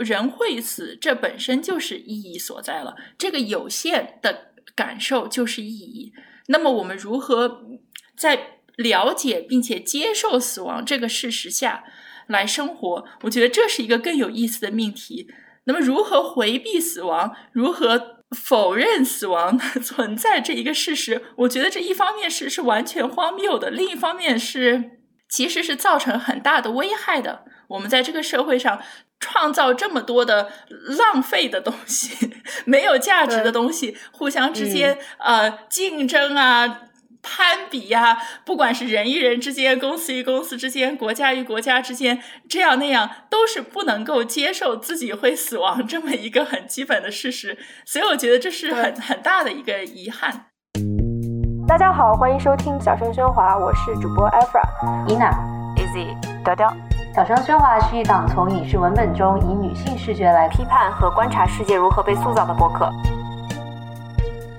人会死，这本身就是意义所在了。这个有限的感受就是意义。那么我们如何在了解并且接受死亡这个事实下来生活？我觉得这是一个更有意思的命题。那么如何回避死亡？如何否认死亡 存在这一个事实？我觉得这一方面是是完全荒谬的，另一方面是其实是造成很大的危害的。我们在这个社会上创造这么多的浪费的东西，没有价值的东西，互相之间呃竞争啊、攀比呀，不管是人与人之间、公司与公司之间、国家与国家之间，这样那样，都是不能够接受自己会死亡这么一个很基本的事实。所以我觉得这是很很大的一个遗憾。大家好，欢迎收听小声喧哗，我是主播 Efra、伊娜、Easy、调调。小声喧哗是一档从影视文本中以女性视角来批判和观察世界如何被塑造的播客。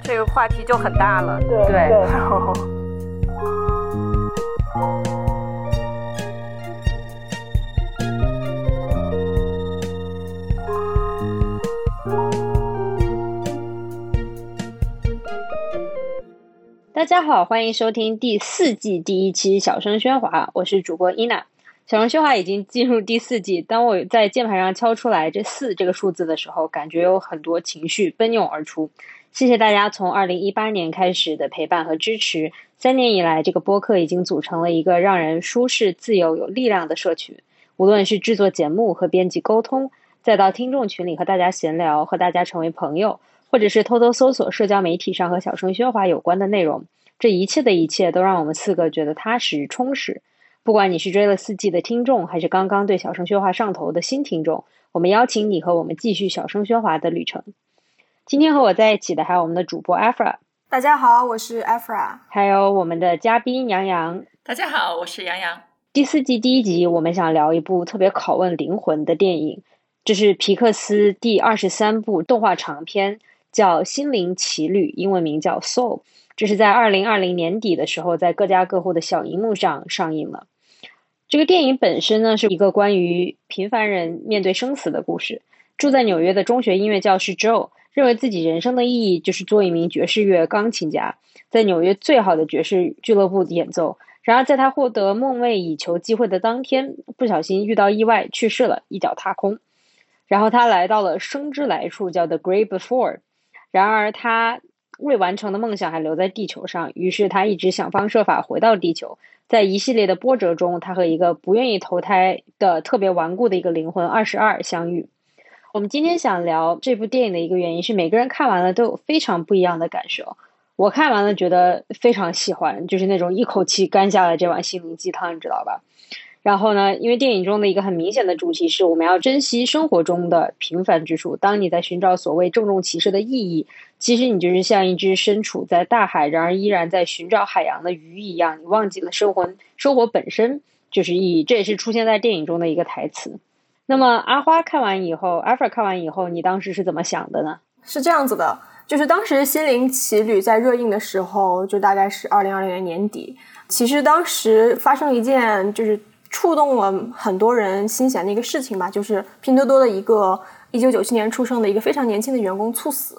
这个话题就很大了，对对。大家好，欢迎收听第四季第一期小声喧哗，我是主播伊娜。小声喧哗已经进入第四季，当我在键盘上敲出来这四这个数字的时候，感觉有很多情绪奔涌而出。谢谢大家从二零一八年开始的陪伴和支持，三年以来，这个播客已经组成了一个让人舒适、自由、有力量的社群。无论是制作节目和编辑沟通，再到听众群里和大家闲聊，和大家成为朋友，或者是偷偷搜索社交媒体上和小声喧哗有关的内容，这一切的一切都让我们四个觉得踏实、充实。不管你是追了四季的听众，还是刚刚对小声喧哗上头的新听众，我们邀请你和我们继续小声喧哗的旅程。今天和我在一起的还有我们的主播 Afra，大家好，我是 Afra，还有我们的嘉宾杨洋，大家好，我是杨洋。第四季第一集，我们想聊一部特别拷问灵魂的电影，这是皮克斯第二十三部动画长片，叫《心灵奇旅》，英文名叫《Soul》，这是在二零二零年底的时候，在各家各户的小荧幕上上映了。这个电影本身呢，是一个关于平凡人面对生死的故事。住在纽约的中学音乐教师 Joe 认为自己人生的意义就是做一名爵士乐钢琴家，在纽约最好的爵士俱乐部演奏。然而，在他获得梦寐以求机会的当天，不小心遇到意外去世了，一脚踏空。然后他来到了生之来处，叫 The Great Before。然而，他未完成的梦想还留在地球上，于是他一直想方设法回到地球。在一系列的波折中，他和一个不愿意投胎的特别顽固的一个灵魂二十二相遇。我们今天想聊这部电影的一个原因是，每个人看完了都有非常不一样的感受。我看完了觉得非常喜欢，就是那种一口气干下了这碗心灵鸡汤，你知道吧？然后呢，因为电影中的一个很明显的主题是我们要珍惜生活中的平凡之处。当你在寻找所谓郑重其事的意义，其实你就是像一只身处在大海，然而依然在寻找海洋的鱼一样。你忘记了生活，生活本身就是意义。这也是出现在电影中的一个台词。那么阿花看完以后，阿弗看完以后，你当时是怎么想的呢？是这样子的，就是当时《心灵奇旅》在热映的时候，就大概是二零二零年年底。其实当时发生一件，就是。触动了很多人心弦的一个事情吧，就是拼多多的一个一九九七年出生的一个非常年轻的员工猝死。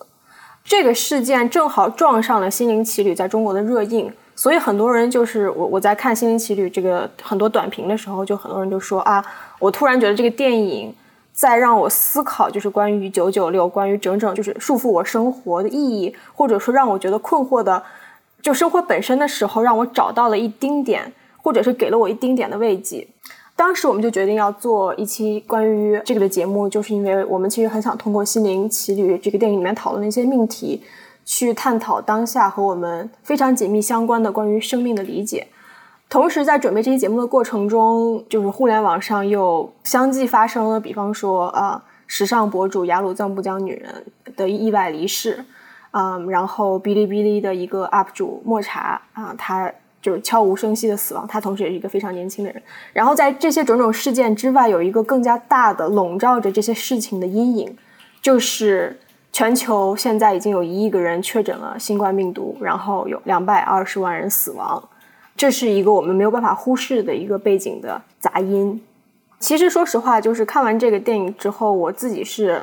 这个事件正好撞上了《心灵奇旅》在中国的热映，所以很多人就是我我在看《心灵奇旅》这个很多短评的时候，就很多人就说啊，我突然觉得这个电影在让我思考，就是关于九九六，关于整整就是束缚我生活的意义，或者说让我觉得困惑的，就生活本身的时候，让我找到了一丁点。或者是给了我一丁点的慰藉，当时我们就决定要做一期关于这个的节目，就是因为我们其实很想通过《心灵奇旅》这个电影里面讨论的一些命题，去探讨当下和我们非常紧密相关的关于生命的理解。同时，在准备这期节目的过程中，就是互联网上又相继发生了，比方说啊，时尚博主雅鲁藏布江女人的意外离世，嗯，然后哔哩哔哩的一个 UP 主莫茶啊，他。就是悄无声息的死亡，他同时也是一个非常年轻的人。然后在这些种种事件之外，有一个更加大的笼罩着这些事情的阴影，就是全球现在已经有一亿个人确诊了新冠病毒，然后有两百二十万人死亡，这是一个我们没有办法忽视的一个背景的杂音。其实说实话，就是看完这个电影之后，我自己是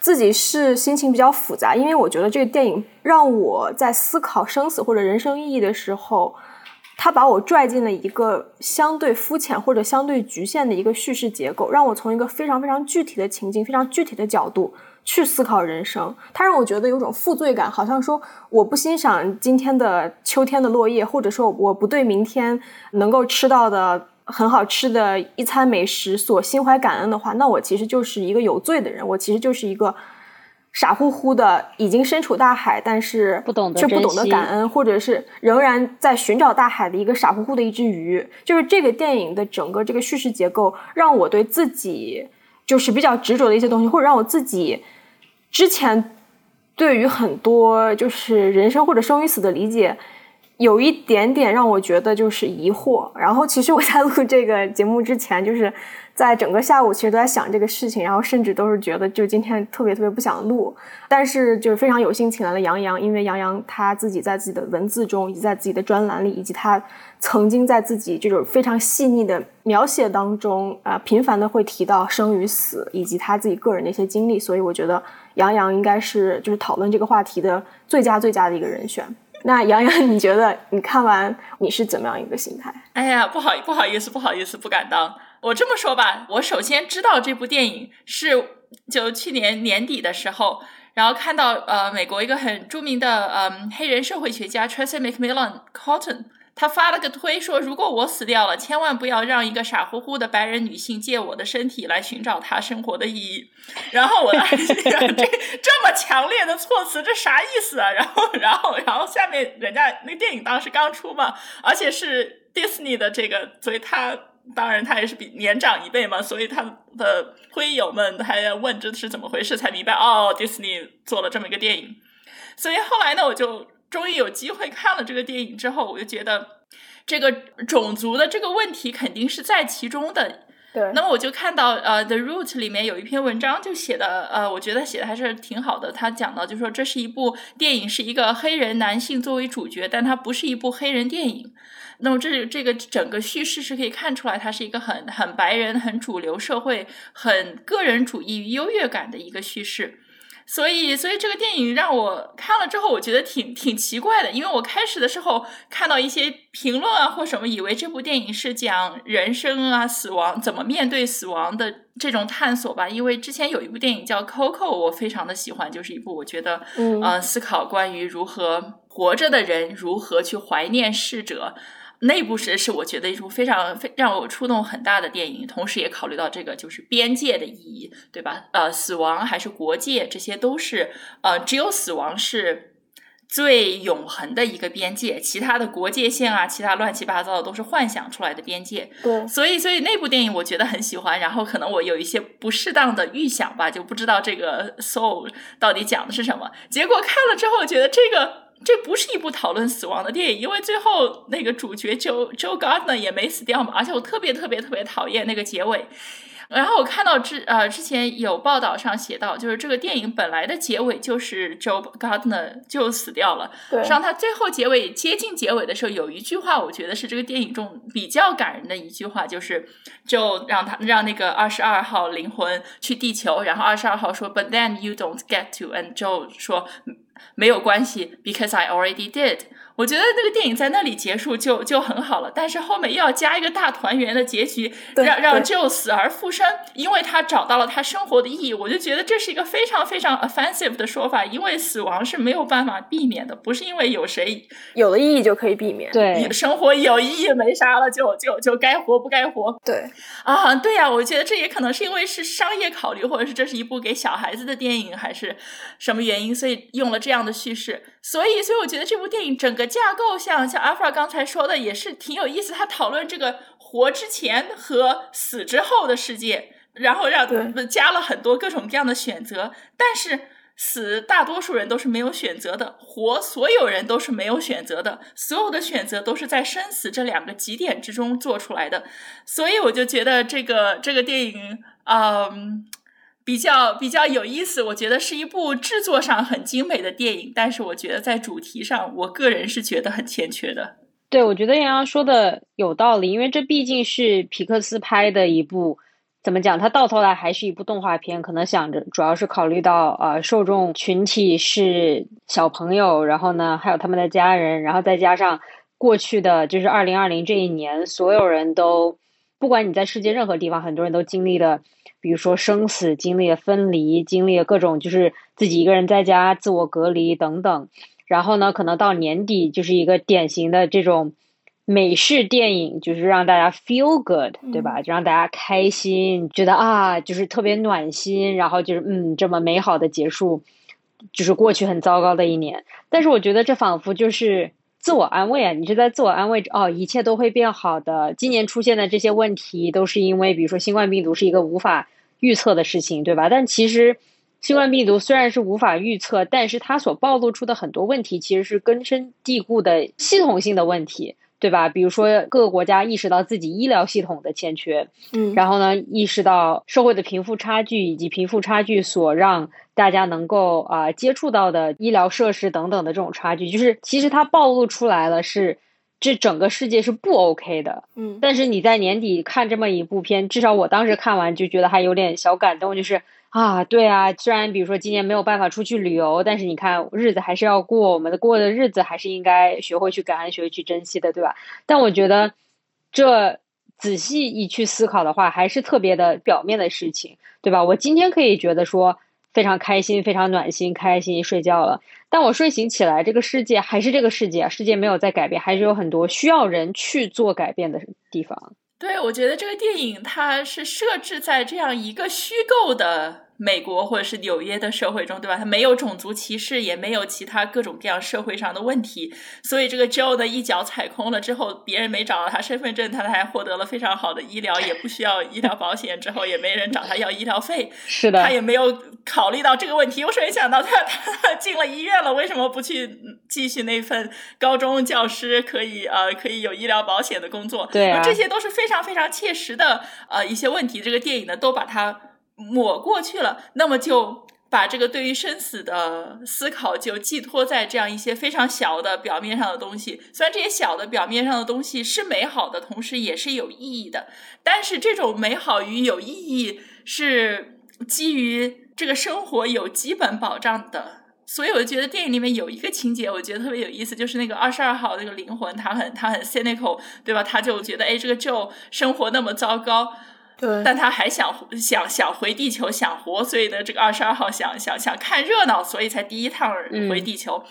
自己是心情比较复杂，因为我觉得这个电影让我在思考生死或者人生意义的时候，它把我拽进了一个相对肤浅或者相对局限的一个叙事结构，让我从一个非常非常具体的情境、非常具体的角度去思考人生。它让我觉得有种负罪感，好像说我不欣赏今天的秋天的落叶，或者说我不对明天能够吃到的。很好吃的一餐美食所心怀感恩的话，那我其实就是一个有罪的人，我其实就是一个傻乎乎的，已经身处大海，但是不懂得却不懂得感恩，或者是仍然在寻找大海的一个傻乎乎的一只鱼。就是这个电影的整个这个叙事结构，让我对自己就是比较执着的一些东西，或者让我自己之前对于很多就是人生或者生与死的理解。有一点点让我觉得就是疑惑，然后其实我在录这个节目之前，就是在整个下午其实都在想这个事情，然后甚至都是觉得就今天特别特别不想录，但是就是非常有幸请来了杨洋，因为杨洋他自己在自己的文字中，以及在自己的专栏里，以及他曾经在自己这种非常细腻的描写当中啊，频繁的会提到生与死，以及他自己个人的一些经历，所以我觉得杨洋应该是就是讨论这个话题的最佳最佳的一个人选。那杨洋，你觉得你看完你是怎么样一个心态？哎呀，不好不好意思，不好意思，不敢当。我这么说吧，我首先知道这部电影是就去年年底的时候，然后看到呃美国一个很著名的嗯黑人社会学家 Tracy McMillan Cotton。他发了个推说，如果我死掉了，千万不要让一个傻乎乎的白人女性借我的身体来寻找她生活的意义。然后我当时想这这么强烈的措辞，这啥意思啊？然后，然后，然后下面人家那电影当时刚出嘛，而且是 Disney 的这个，所以他当然他也是比年长一辈嘛，所以他的推友们还要问这是怎么回事，才明白哦，Disney 做了这么一个电影。所以后来呢，我就。终于有机会看了这个电影之后，我就觉得这个种族的这个问题肯定是在其中的。对，那么我就看到呃，《The Root》里面有一篇文章，就写的呃，我觉得写的还是挺好的。他讲到，就说这是一部电影，是一个黑人男性作为主角，但它不是一部黑人电影。那么这这个整个叙事是可以看出来，它是一个很很白人、很主流社会、很个人主义优越感的一个叙事。所以，所以这个电影让我看了之后，我觉得挺挺奇怪的，因为我开始的时候看到一些评论啊或什么，以为这部电影是讲人生啊、死亡怎么面对死亡的这种探索吧。因为之前有一部电影叫《Coco》，我非常的喜欢，就是一部我觉得，嗯，思考关于如何活着的人如何去怀念逝者。那部是是我觉得一部非常非让我触动很大的电影，同时也考虑到这个就是边界的意义，对吧？呃，死亡还是国界，这些都是呃，只有死亡是最永恒的一个边界，其他的国界线啊，其他乱七八糟的都是幻想出来的边界。对，所以所以那部电影我觉得很喜欢，然后可能我有一些不适当的预想吧，就不知道这个 soul 到底讲的是什么，结果看了之后觉得这个。这不是一部讨论死亡的电影，因为最后那个主角 Joe Joe Gardner 也没死掉嘛，而且我特别特别特别讨厌那个结尾。然后我看到之呃之前有报道上写到，就是这个电影本来的结尾就是 Joe Gardner 就死掉了。对。上他最后结尾接近结尾的时候，有一句话，我觉得是这个电影中比较感人的一句话，就是就让他让那个二十二号灵魂去地球，然后二十二号说 But then you don't get to，and Joe 说。没有关系，because I already did。 我觉得那个电影在那里结束就就很好了，但是后面又要加一个大团圆的结局，让让 Joe 死而复生，因为他找到了他生活的意义。我就觉得这是一个非常非常 offensive 的说法，因为死亡是没有办法避免的，不是因为有谁有了意义就可以避免。对，生活有意义没啥了，就就就该活不该活。对啊，对呀，我觉得这也可能是因为是商业考虑，或者是这是一部给小孩子的电影，还是什么原因，所以用了这样的叙事。所以，所以我觉得这部电影整个架构，像像阿弗尔刚才说的，也是挺有意思。他讨论这个活之前和死之后的世界，然后让加了很多各种各样的选择。但是死，大多数人都是没有选择的；活，所有人都是没有选择的。所有的选择都是在生死这两个极点之中做出来的。所以，我就觉得这个这个电影，嗯。比较比较有意思，我觉得是一部制作上很精美的电影，但是我觉得在主题上，我个人是觉得很欠缺的。对，我觉得杨洋说的有道理，因为这毕竟是皮克斯拍的一部，怎么讲？它到头来还是一部动画片，可能想着主要是考虑到呃受众群体是小朋友，然后呢还有他们的家人，然后再加上过去的就是二零二零这一年，所有人都不管你在世界任何地方，很多人都经历了，比如说生死，经历了分离，经历了各种就是自己一个人在家自我隔离等等。然后呢，可能到年底就是一个典型的这种美式电影，就是让大家 feel good，对吧？就让大家开心，觉得啊，就是特别暖心，然后就是嗯，这么美好的结束，就是过去很糟糕的一年。但是我觉得这仿佛就是自我安慰啊，你是在自我安慰哦，一切都会变好的。今年出现的这些问题都是因为，比如说新冠病毒是一个无法预测的事情，对吧？但其实。新冠病毒虽然是无法预测，但是它所暴露出的很多问题其实是根深蒂固的系统性的问题，对吧？比如说各个国家意识到自己医疗系统的欠缺，嗯，然后呢，意识到社会的贫富差距以及贫富差距所让大家能够啊接触到的医疗设施等等的这种差距，就是其实它暴露出来了，是这整个世界是不 OK 的，嗯。但是你在年底看这么一部片，至少我当时看完就觉得还有点小感动，就是。啊，对啊，虽然比如说今年没有办法出去旅游，但是你看日子还是要过，我们的过的日子还是应该学会去感恩，学会去珍惜的，对吧？但我觉得这仔细一去思考的话，还是特别的表面的事情，对吧？我今天可以觉得说非常开心，非常暖心，开心睡觉了，但我睡醒起来，这个世界还是这个世界，世界没有在改变，还是有很多需要人去做改变的地方。对，我觉得这个电影它是设置在这样一个虚构的。美国或者是纽约的社会中，对吧？他没有种族歧视，也没有其他各种各样社会上的问题，所以这个 Joe 的一脚踩空了之后，别人没找到他身份证，他还获得了非常好的医疗，也不需要医疗保险，之后也没人找他要医疗费。是的，他也没有考虑到这个问题。我首先想到他，他进了医院了，为什么不去继续那份高中教师可以呃可以有医疗保险的工作？对啊，这些都是非常非常切实的呃一些问题。这个电影呢，都把它。抹过去了，那么就把这个对于生死的思考就寄托在这样一些非常小的表面上的东西。虽然这些小的表面上的东西是美好的，同时也是有意义的，但是这种美好与有意义是基于这个生活有基本保障的。所以我觉得电影里面有一个情节，我觉得特别有意思，就是那个二十二号那个灵魂，他很他很 cynical，对吧？他就觉得，哎，这个 Joe 生活那么糟糕。但他还想想想回地球想活，所以呢，这个二十二号想想想看热闹，所以才第一趟回地球。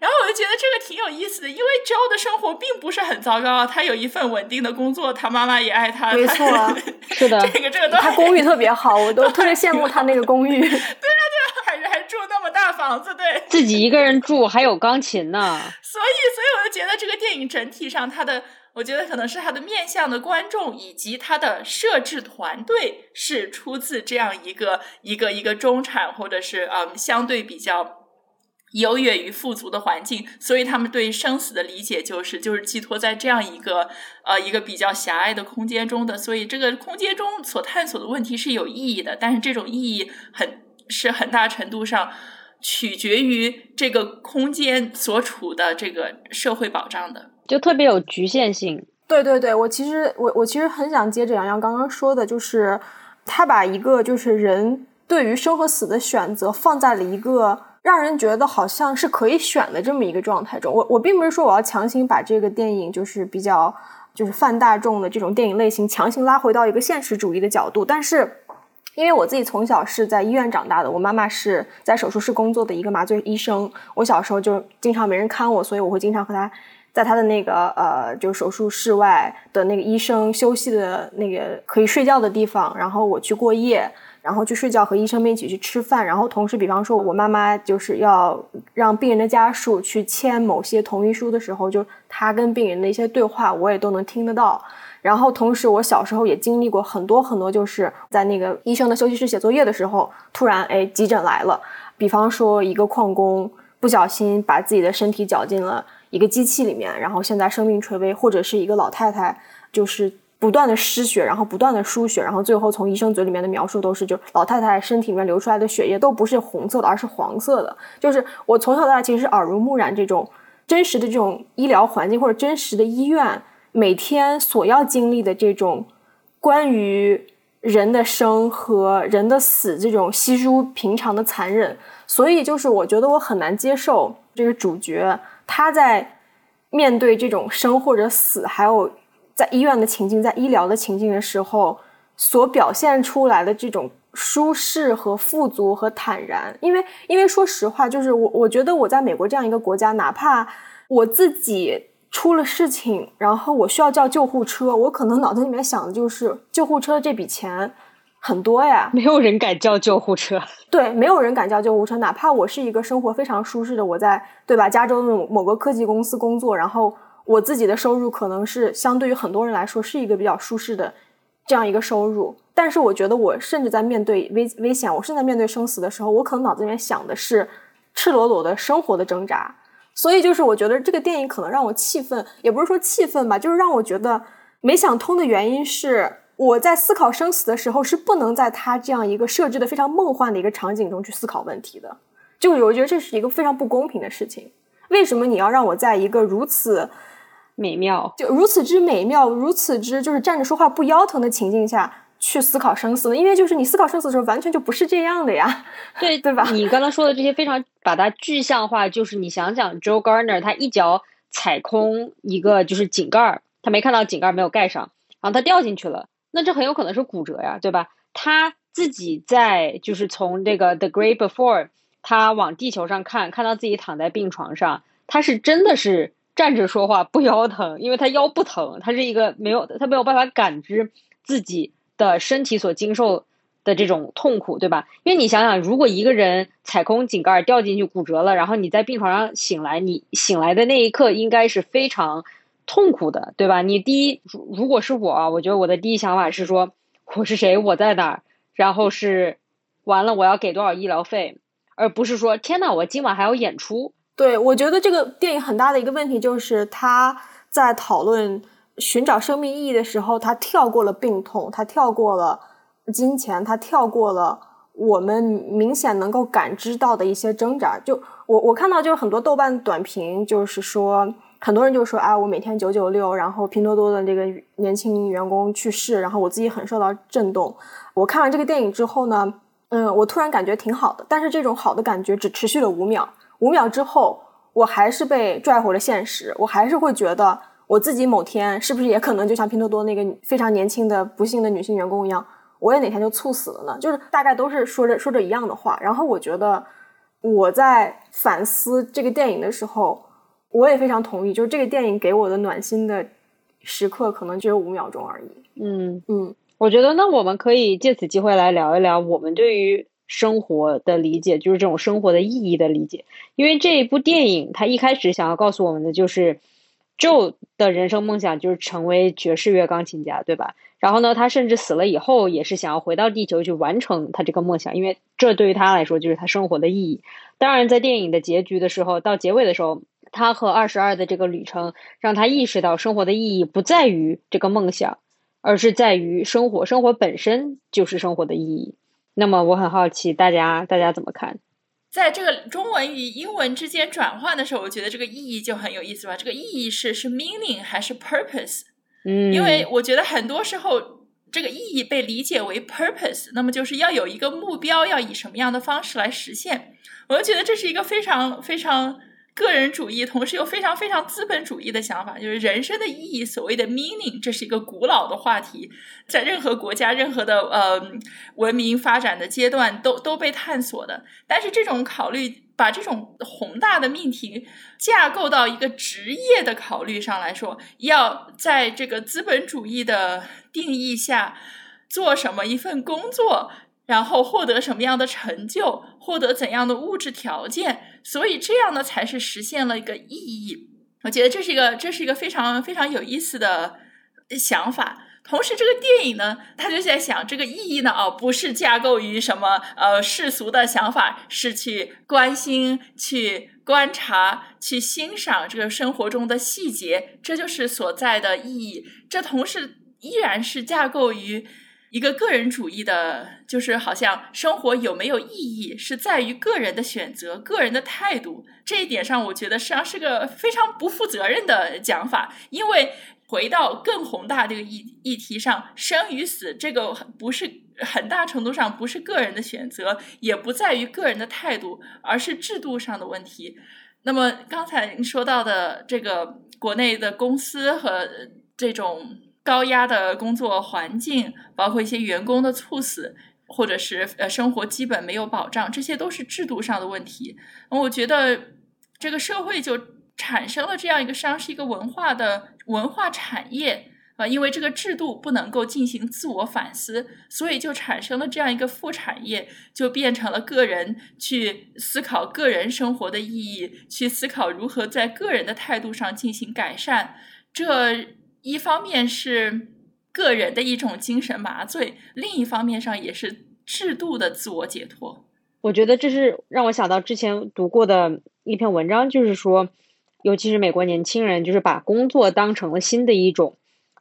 然后我就觉得这个挺有意思的，因为 Joe 的生活并不是很糟糕，他有一份稳定的工作，他妈妈也爱他，没错，是的，这个这个都他公寓特别好，我都特别羡慕他那个公寓。对啊，对啊，还还住那么大房子，对，自己一个人住还有钢琴呢。所以，所以我就觉得这个电影整体上它的。我觉得可能是他的面向的观众以及他的设置团队是出自这样一个一个一个中产或者是嗯相对比较优越于富足的环境，所以他们对生死的理解就是就是寄托在这样一个呃一个比较狭隘的空间中的，所以这个空间中所探索的问题是有意义的，但是这种意义很是很大程度上取决于这个空间所处的这个社会保障的。就特别有局限性。对对对，我其实我我其实很想接着洋洋刚刚说的，就是他把一个就是人对于生和死的选择放在了一个让人觉得好像是可以选的这么一个状态中。我我并不是说我要强行把这个电影就是比较就是泛大众的这种电影类型强行拉回到一个现实主义的角度，但是因为我自己从小是在医院长大的，我妈妈是在手术室工作的一个麻醉医生，我小时候就经常没人看我，所以我会经常和她。在他的那个呃，就手术室外的那个医生休息的那个可以睡觉的地方，然后我去过夜，然后去睡觉，和医生们一起去吃饭，然后同时，比方说我妈妈就是要让病人的家属去签某些同意书的时候，就他跟病人的一些对话，我也都能听得到。然后同时，我小时候也经历过很多很多，就是在那个医生的休息室写作业的时候，突然哎急诊来了，比方说一个矿工不小心把自己的身体绞进了。一个机器里面，然后现在生命垂危，或者是一个老太太，就是不断的失血，然后不断的输血，然后最后从医生嘴里面的描述都是，就老太太身体里面流出来的血液都不是红色的，而是黄色的。就是我从小到大其实耳濡目染这种真实的这种医疗环境或者真实的医院每天所要经历的这种关于人的生和人的死这种稀疏平常的残忍，所以就是我觉得我很难接受这个主角他在面对这种生或者死，还有在医院的情境、在医疗的情境的时候所表现出来的这种。舒适和富足和坦然，因为因为说实话，就是我我觉得我在美国这样一个国家，哪怕我自己出了事情，然后我需要叫救护车，我可能脑子里面想的就是救护车这笔钱很多呀，没有人敢叫救护车，对，没有人敢叫救护车，哪怕我是一个生活非常舒适的，我在对吧，加州的某某个科技公司工作，然后我自己的收入可能是相对于很多人来说是一个比较舒适的这样一个收入。但是我觉得，我甚至在面对危危险，我甚至在面对生死的时候，我可能脑子里面想的是赤裸裸的生活的挣扎。所以，就是我觉得这个电影可能让我气愤，也不是说气愤吧，就是让我觉得没想通的原因是，我在思考生死的时候是不能在他这样一个设置的非常梦幻的一个场景中去思考问题的。就我觉得这是一个非常不公平的事情。为什么你要让我在一个如此美妙、就如此之美妙、如此之就是站着说话不腰疼的情境下？去思考生死呢？因为就是你思考生死的时候，完全就不是这样的呀，对对吧？你刚刚说的这些非常把它具象化，就是你想想，Joe Garner 他一脚踩空一个就是井盖，他没看到井盖没有盖上，然后他掉进去了，那这很有可能是骨折呀，对吧？他自己在就是从这个 The Great Before，他往地球上看，看到自己躺在病床上，他是真的是站着说话不腰疼，因为他腰不疼，他是一个没有他没有办法感知自己。的身体所经受的这种痛苦，对吧？因为你想想，如果一个人踩空井盖掉进去骨折了，然后你在病床上醒来，你醒来的那一刻应该是非常痛苦的，对吧？你第一，如果是我，我觉得我的第一想法是说，我是谁，我在哪儿，然后是完了我要给多少医疗费，而不是说天呐，我今晚还要演出。对，我觉得这个电影很大的一个问题就是他在讨论。寻找生命意义的时候，他跳过了病痛，他跳过了金钱，他跳过了我们明显能够感知到的一些挣扎。就我我看到就是很多豆瓣短评，就是说很多人就说啊，我每天九九六，然后拼多多的这个年轻员工去世，然后我自己很受到震动。我看完这个电影之后呢，嗯，我突然感觉挺好的，但是这种好的感觉只持续了五秒，五秒之后，我还是被拽回了现实，我还是会觉得。我自己某天是不是也可能就像拼多多那个非常年轻的不幸的女性员工一样，我也哪天就猝死了呢？就是大概都是说着说着一样的话。然后我觉得我在反思这个电影的时候，我也非常同意，就是这个电影给我的暖心的时刻可能只有五秒钟而已。嗯嗯，我觉得那我们可以借此机会来聊一聊我们对于生活的理解，就是这种生活的意义的理解。因为这一部电影它一开始想要告诉我们的就是。Joe 的人生梦想就是成为爵士乐钢琴家，对吧？然后呢，他甚至死了以后也是想要回到地球去完成他这个梦想，因为这对于他来说就是他生活的意义。当然，在电影的结局的时候，到结尾的时候，他和二十二的这个旅程让他意识到，生活的意义不在于这个梦想，而是在于生活，生活本身就是生活的意义。那么，我很好奇，大家大家怎么看？在这个中文与英文之间转换的时候，我觉得这个意义就很有意思吧。这个意义是是 meaning 还是 purpose？嗯，因为我觉得很多时候这个意义被理解为 purpose，那么就是要有一个目标，要以什么样的方式来实现。我就觉得这是一个非常非常。个人主义，同时又非常非常资本主义的想法，就是人生的意义，所谓的 meaning，这是一个古老的话题，在任何国家、任何的呃文明发展的阶段都都被探索的。但是这种考虑，把这种宏大的命题架构到一个职业的考虑上来说，要在这个资本主义的定义下做什么一份工作。然后获得什么样的成就，获得怎样的物质条件，所以这样呢才是实现了一个意义。我觉得这是一个这是一个非常非常有意思的想法。同时，这个电影呢，他就在想这个意义呢，哦，不是架构于什么呃世俗的想法，是去关心、去观察、去欣赏这个生活中的细节，这就是所在的意义。这同时依然是架构于。一个个人主义的，就是好像生活有没有意义是在于个人的选择、个人的态度。这一点上，我觉得实际上是个非常不负责任的讲法。因为回到更宏大这个议议题上，生与死这个不是很大程度上不是个人的选择，也不在于个人的态度，而是制度上的问题。那么刚才您说到的这个国内的公司和这种高压的工作环境，包括一些员工的猝死，或者是呃生活基本没有保障，这些都是制度上的问题。我觉得这个社会就产生了这样一个伤，是一个文化的文化产业。啊，因为这个制度不能够进行自我反思，所以就产生了这样一个副产业，就变成了个人去思考个人生活的意义，去思考如何在个人的态度上进行改善。这一方面是个人的一种精神麻醉，另一方面上也是制度的自我解脱。我觉得这是让我想到之前读过的一篇文章，就是说，尤其是美国年轻人，就是把工作当成了新的一种。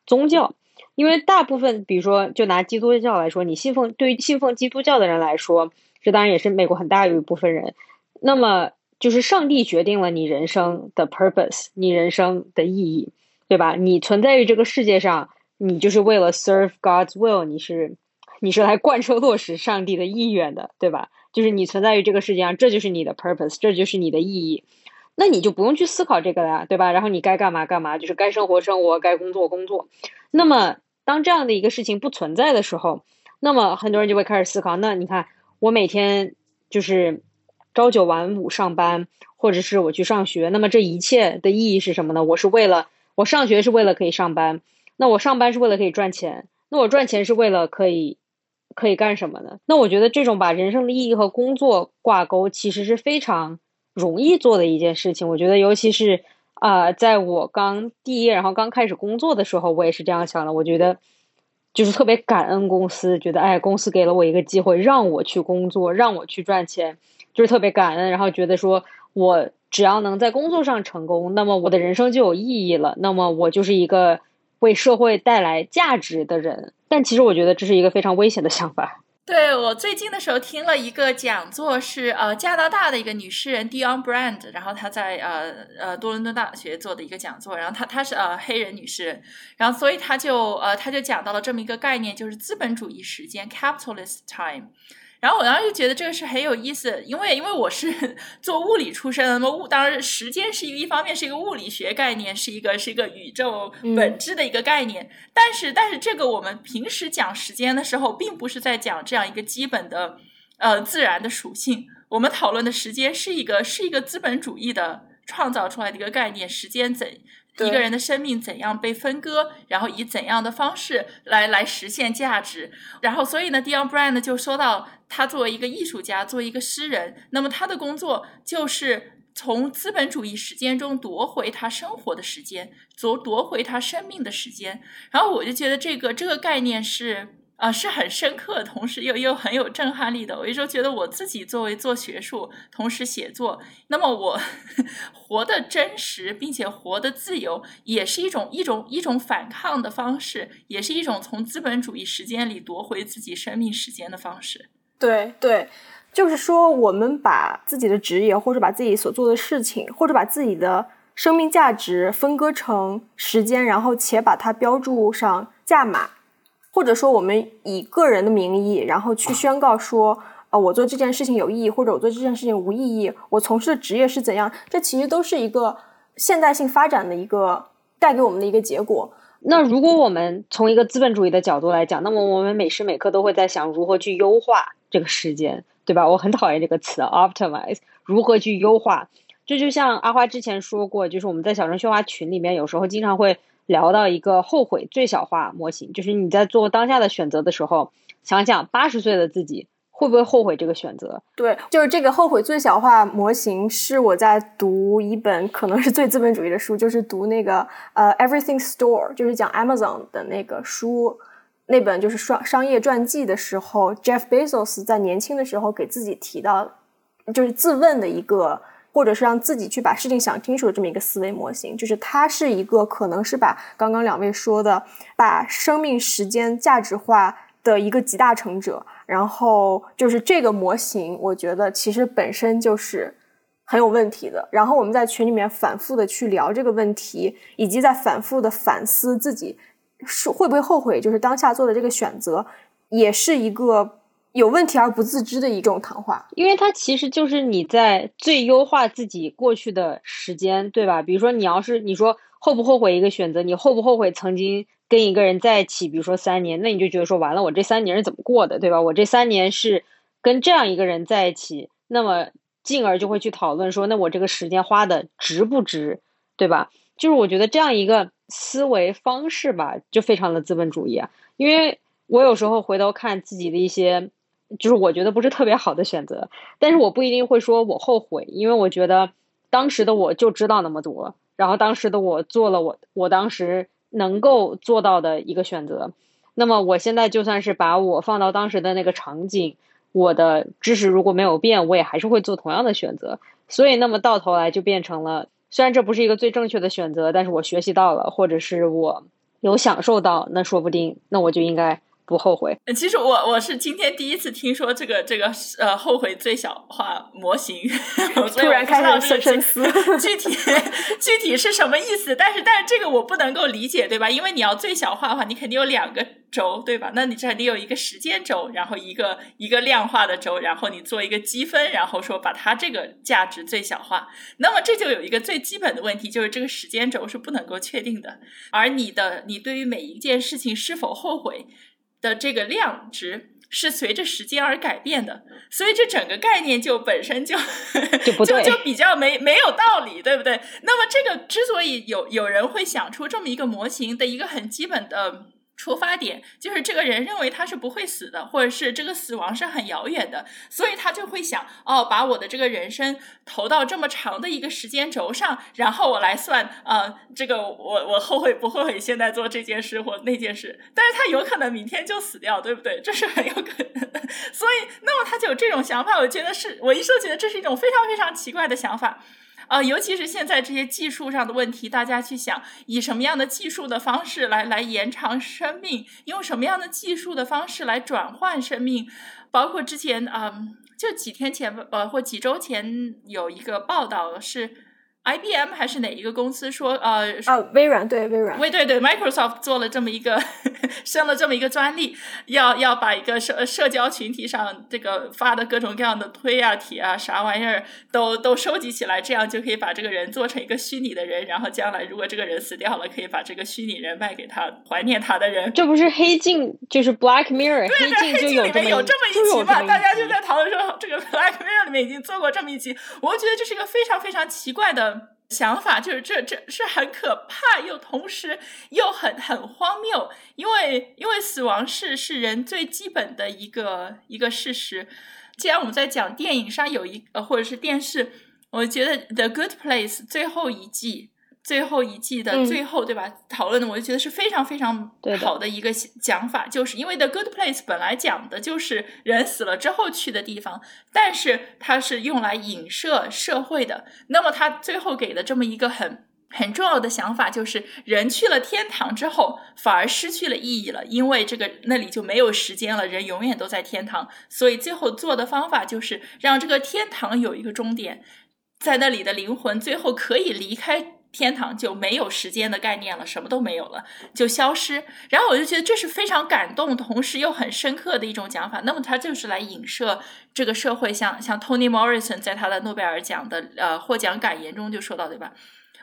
宗教，因为大部分，比如说，就拿基督教来说，你信奉对于信奉基督教的人来说，这当然也是美国很大一部分人。那么，就是上帝决定了你人生的 purpose，你人生的意义，对吧？你存在于这个世界上，你就是为了 serve God's will，你是你是来贯彻落实上帝的意愿的，对吧？就是你存在于这个世界上，这就是你的 purpose，这就是你的意义。那你就不用去思考这个了，对吧？然后你该干嘛干嘛，就是该生活生活，该工作工作。那么当这样的一个事情不存在的时候，那么很多人就会开始思考：那你看，我每天就是朝九晚五上班，或者是我去上学，那么这一切的意义是什么呢？我是为了我上学是为了可以上班，那我上班是为了可以赚钱，那我赚钱是为了可以可以干什么呢？那我觉得这种把人生的意义和工作挂钩，其实是非常。容易做的一件事情，我觉得，尤其是啊，在我刚毕业，然后刚开始工作的时候，我也是这样想的。我觉得就是特别感恩公司，觉得哎，公司给了我一个机会，让我去工作，让我去赚钱，就是特别感恩。然后觉得说我只要能在工作上成功，那么我的人生就有意义了，那么我就是一个为社会带来价值的人。但其实我觉得这是一个非常危险的想法。对我最近的时候听了一个讲座，是呃加拿大的一个女诗人 Dion Brand，然后她在呃呃多伦多大学做的一个讲座，然后她她是呃黑人女诗人，然后所以她就呃她就讲到了这么一个概念，就是资本主义时间 （capitalist time）。然后我当时就觉得这个是很有意思，因为因为我是 做物理出身的，那么物当然时间是一个一方面是一个物理学概念，是一个是一个宇宙本质的一个概念。但是但是这个我们平时讲时间的时候，并不是在讲这样一个基本的呃自然的属性。我们讨论的时间是一个是一个资本主义的创造出来的一个概念，时间怎。一个人的生命怎样被分割，然后以怎样的方式来来实现价值？然后，所以呢，Dion Brand 就说到，他作为一个艺术家，作为一个诗人，那么他的工作就是从资本主义时间中夺回他生活的时间，夺夺回他生命的时间。然后，我就觉得这个这个概念是。啊，是很深刻，同时又又很有震撼力的。我有时候觉得我自己作为做学术，同时写作，那么我 活的真实，并且活的自由，也是一种一种一种反抗的方式，也是一种从资本主义时间里夺回自己生命时间的方式。对对，就是说，我们把自己的职业，或者把自己所做的事情，或者把自己的生命价值分割成时间，然后且把它标注上价码。或者说，我们以个人的名义，然后去宣告说，呃，我做这件事情有意义，或者我做这件事情无意义，我从事的职业是怎样，这其实都是一个现代性发展的一个带给我们的一个结果。那如果我们从一个资本主义的角度来讲，那么我们每时每刻都会在想如何去优化这个时间，对吧？我很讨厌这个词，optimize，如何去优化？这就像阿花之前说过，就是我们在小程序化群里面，有时候经常会。聊到一个后悔最小化模型，就是你在做当下的选择的时候，想想八十岁的自己会不会后悔这个选择？对，就是这个后悔最小化模型是我在读一本可能是最资本主义的书，就是读那个呃《Everything Store》，就是讲 Amazon 的那个书，那本就是商商业传记的时候，Jeff Bezos 在年轻的时候给自己提到，就是自问的一个。或者是让自己去把事情想清楚的这么一个思维模型，就是它是一个可能是把刚刚两位说的把生命时间价值化的一个集大成者。然后就是这个模型，我觉得其实本身就是很有问题的。然后我们在群里面反复的去聊这个问题，以及在反复的反思自己是会不会后悔，就是当下做的这个选择，也是一个有问题而不自知的一种谈话。因为它其实就是你在最优化自己过去的时间，对吧？比如说你要是你说后不后悔一个选择，你后不后悔曾经？跟一个人在一起，比如说三年，那你就觉得说完了，我这三年是怎么过的，对吧？我这三年是跟这样一个人在一起，那么进而就会去讨论说，那我这个时间花的值不值，对吧？就是我觉得这样一个思维方式吧，就非常的资本主义啊。因为我有时候回头看自己的一些，就是我觉得不是特别好的选择，但是我不一定会说我后悔，因为我觉得当时的我就知道那么多，然后当时的我做了我我当时。能够做到的一个选择，那么我现在就算是把我放到当时的那个场景，我的知识如果没有变，我也还是会做同样的选择。所以，那么到头来就变成了，虽然这不是一个最正确的选择，但是我学习到了，或者是我有享受到，那说不定，那我就应该。不后悔。其实我我是今天第一次听说这个这个呃后悔最小化模型，突然开始深思，具体具体是什么意思？但是但是这个我不能够理解，对吧？因为你要最小化的话，你肯定有两个轴，对吧？那你这肯定有一个时间轴，然后一个一个量化的轴，然后你做一个积分，然后说把它这个价值最小化。那么这就有一个最基本的问题，就是这个时间轴是不能够确定的，而你的你对于每一件事情是否后悔。的这个量值是随着时间而改变的，所以这整个概念就本身就就 就就比较没没有道理，对不对？那么这个之所以有有人会想出这么一个模型的一个很基本的。出发点就是这个人认为他是不会死的，或者是这个死亡是很遥远的，所以他就会想哦，把我的这个人生投到这么长的一个时间轴上，然后我来算啊，这个我我后悔不后悔现在做这件事或那件事？但是他有可能明天就死掉，对不对？这是很有可能的。所以，那么他就有这种想法，我觉得是我一说觉得这是一种非常非常奇怪的想法。啊，尤其是现在这些技术上的问题，大家去想以什么样的技术的方式来来延长生命，用什么样的技术的方式来转换生命，包括之前啊，就几天前呃或几周前有一个报道是。IBM 还是哪一个公司说呃啊微软对微软，微对对 Microsoft 做了这么一个 生了这么一个专利，要要把一个社社交群体上这个发的各种各样的推啊帖啊啥玩意儿都都收集起来，这样就可以把这个人做成一个虚拟的人，然后将来如果这个人死掉了，可以把这个虚拟人卖给他怀念他的人。这不是黑镜就是 Black Mirror，黑镜里面有这么一集嘛？大家就在讨论说这个 Black Mirror 里面已经做过这么一集，我觉得这是一个非常非常奇怪的。想法就是这这是很可怕，又同时又很很荒谬，因为因为死亡是是人最基本的一个一个事实。既然我们在讲电影上有一呃或者是电视，我觉得《The Good Place》最后一季。最后一季的最后，对吧？讨论的我就觉得是非常非常好的一个讲法，就是因为《The Good Place》本来讲的就是人死了之后去的地方，但是它是用来影射社会的。那么它最后给的这么一个很很重要的想法，就是人去了天堂之后，反而失去了意义了，因为这个那里就没有时间了，人永远都在天堂。所以最后做的方法就是让这个天堂有一个终点，在那里的灵魂最后可以离开。天堂就没有时间的概念了，什么都没有了，就消失。然后我就觉得这是非常感动，同时又很深刻的一种讲法。那么他就是来影射这个社会，像像 Tony Morrison 在他的诺贝尔奖的呃获奖感言中就说到，对吧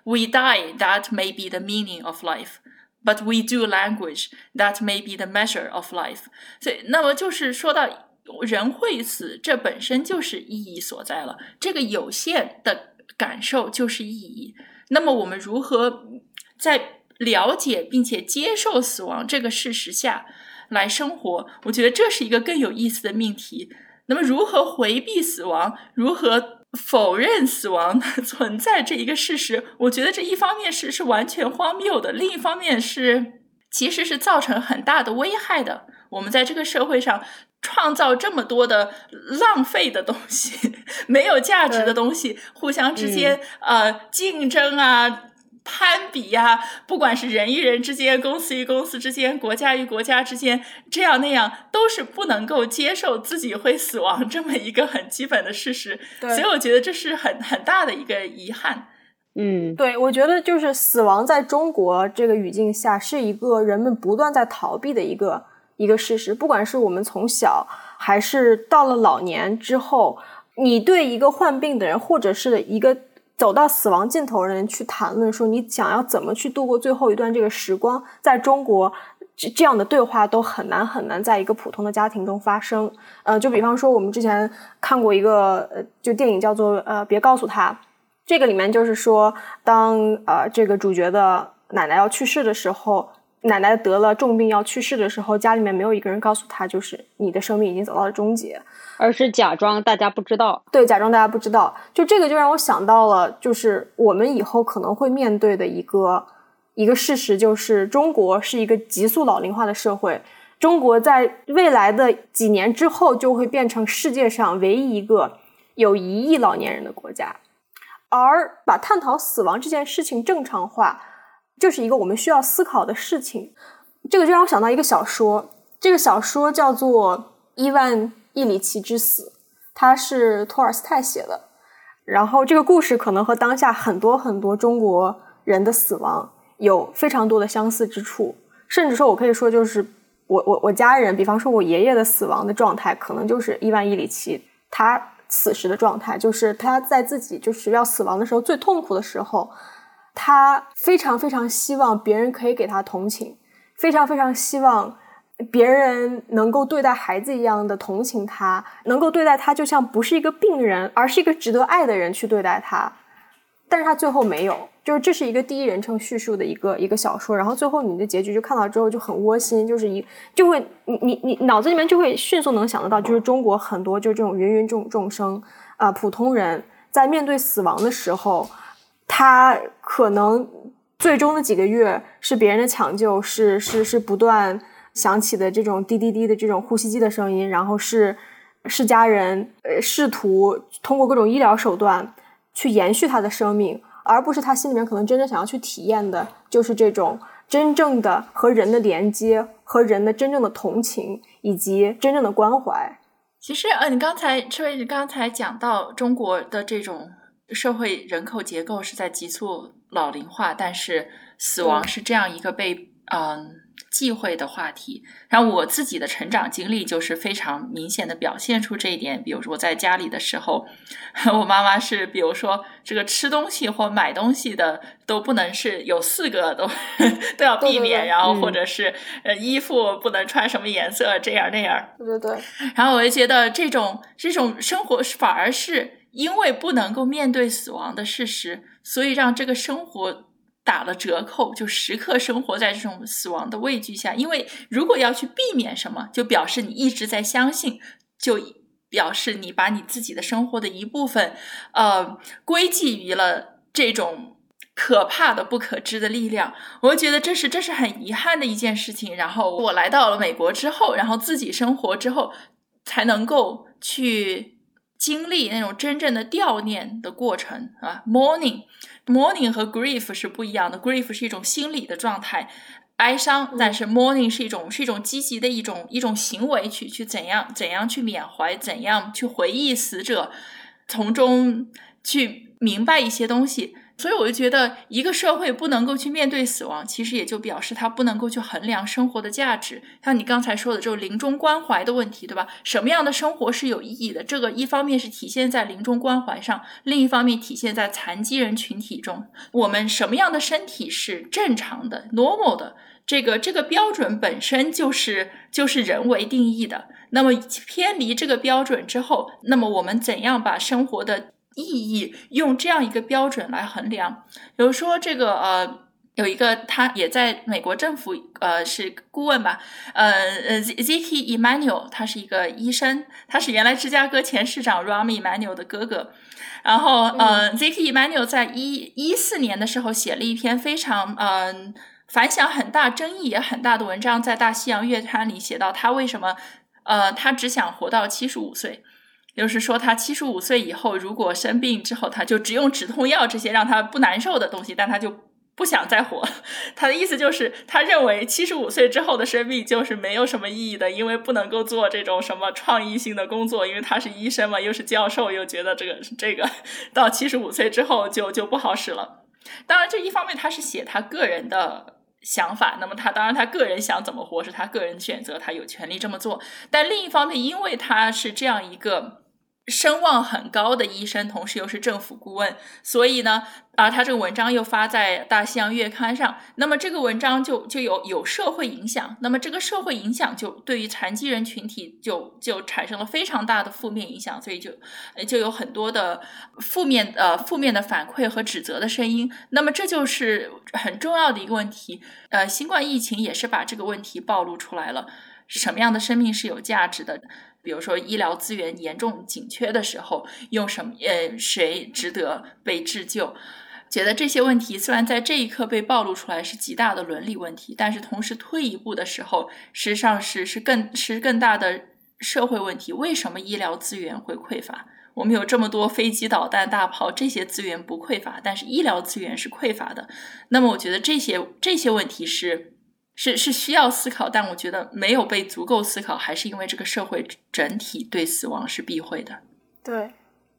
？We die, that may be the meaning of life, but we do language, that may be the measure of life。所以，那么就是说到人会死，这本身就是意义所在了。这个有限的感受就是意义。那么我们如何在了解并且接受死亡这个事实下来生活？我觉得这是一个更有意思的命题。那么如何回避死亡？如何否认死亡存在这一个事实？我觉得这一方面是是完全荒谬的，另一方面是其实是造成很大的危害的。我们在这个社会上。创造这么多的浪费的东西，没有价值的东西，互相之间呃竞争啊、攀比呀，不管是人与人之间、公司与公司之间、国家与国家之间，这样那样，都是不能够接受自己会死亡这么一个很基本的事实。所以我觉得这是很很大的一个遗憾。嗯，对，我觉得就是死亡在中国这个语境下是一个人们不断在逃避的一个一个事实。不管是我们从小，还是到了老年之后，你对一个患病的人，或者是一个走到死亡尽头的人去谈论说你想要怎么去度过最后一段这个时光，在中国。这这样的对话都很难很难在一个普通的家庭中发生。呃，就比方说我们之前看过一个呃，就电影叫做呃，别告诉他。这个里面就是说，当呃这个主角的奶奶要去世的时候，奶奶得了重病要去世的时候，家里面没有一个人告诉她，就是你的生命已经走到了终结。而是假装大家不知道。对，假装大家不知道。就这个就让我想到了，就是我们以后可能会面对的一个一个事实，就是中国是一个急速老龄化的社会。中国在未来的几年之后，就会变成世界上唯一一个有一亿老年人的国家。而把探讨死亡这件事情正常化，就是一个我们需要思考的事情。这个就让我想到一个小说，这个小说叫做《伊万·伊里奇之死》，它是托尔斯泰写的。然后这个故事可能和当下很多很多中国人的死亡有非常多的相似之处，甚至说我可以说，就是我我我家人，比方说我爷爷的死亡的状态，可能就是伊万·伊里奇他。此时的状态，就是他在自己就是要死亡的时候最痛苦的时候，他非常非常希望别人可以给他同情，非常非常希望别人能够对待孩子一样的同情他，能够对待他就像不是一个病人，而是一个值得爱的人去对待他。但是他最后没有，就是这是一个第一人称叙述的一个一个小说，然后最后你的结局就看到之后就很窝心，就是一就会你你你脑子里面就会迅速能想得到，就是中国很多就这种芸芸众众生啊，普通人在面对死亡的时候，他可能最终的几个月是别人的抢救，是是是不断响起的这种滴滴滴的这种呼吸机的声音，然后是是家人呃试图通过各种医疗手段。去延续他的生命，而不是他心里面可能真正想要去体验的，就是这种真正的和人的连接，和人的真正的同情，以及真正的关怀。其实，呃，你刚才车位，你刚才讲到中国的这种社会人口结构是在急速老龄化，但是死亡是这样一个被嗯。忌讳的话题，然后我自己的成长经历就是非常明显的表现出这一点。比如说我在家里的时候，我妈妈是，比如说这个吃东西或买东西的都不能是有四个都 都要避免，然后或者是呃衣服不能穿什么颜色，这样那样。对对对。然后我就觉得这种这种生活反而是因为不能够面对死亡的事实，所以让这个生活。打了折扣，就时刻生活在这种死亡的畏惧下。因为如果要去避免什么，就表示你一直在相信，就表示你把你自己的生活的一部分，呃，归寄于了这种可怕的、不可知的力量。我觉得这是这是很遗憾的一件事情。然后我来到了美国之后，然后自己生活之后，才能够去经历那种真正的悼念的过程啊，morning。Mourning 和 grief 是不一样的，grief 是一种心理的状态，哀伤；但是 mourning 是一种是一种积极的一种一种行为，去去怎样怎样去缅怀，怎样去回忆死者，从中去明白一些东西。所以我就觉得，一个社会不能够去面对死亡，其实也就表示它不能够去衡量生活的价值。像你刚才说的这种临终关怀的问题，对吧？什么样的生活是有意义的？这个一方面是体现在临终关怀上，另一方面体现在残疾人群体中。我们什么样的身体是正常的、normal 的？这个这个标准本身就是就是人为定义的。那么偏离这个标准之后，那么我们怎样把生活的？意义用这样一个标准来衡量，比如说这个呃，有一个他也在美国政府呃是顾问吧，呃呃 Ziki Emanuel，他是一个医生，他是原来芝加哥前市长 Rahm Emanuel 的哥哥，然后呃 Ziki Emanuel 在一一四年的时候写了一篇非常嗯反响很大、争议也很大的文章，在大西洋月刊里写到他为什么呃他只想活到七十五岁。就是说，他七十五岁以后，如果生病之后，他就只用止痛药这些让他不难受的东西，但他就不想再活。他的意思就是，他认为七十五岁之后的生命就是没有什么意义的，因为不能够做这种什么创意性的工作，因为他是医生嘛，又是教授，又觉得这个这个到七十五岁之后就就不好使了。当然，这一方面他是写他个人的想法，那么他当然他个人想怎么活是他个人选择，他有权利这么做。但另一方面，因为他是这样一个。声望很高的医生，同时又是政府顾问，所以呢，啊，他这个文章又发在《大西洋月刊》上，那么这个文章就就有有社会影响，那么这个社会影响就对于残疾人群体就就产生了非常大的负面影响，所以就就有很多的负面呃负面的反馈和指责的声音，那么这就是很重要的一个问题，呃，新冠疫情也是把这个问题暴露出来了，什么样的生命是有价值的？比如说，医疗资源严重紧缺的时候，用什么？呃，谁值得被治救？觉得这些问题虽然在这一刻被暴露出来是极大的伦理问题，但是同时退一步的时候，实际上是是更是更大的社会问题。为什么医疗资源会匮乏？我们有这么多飞机、导弹、大炮，这些资源不匮乏，但是医疗资源是匮乏的。那么，我觉得这些这些问题是。是是需要思考，但我觉得没有被足够思考，还是因为这个社会整体对死亡是避讳的。对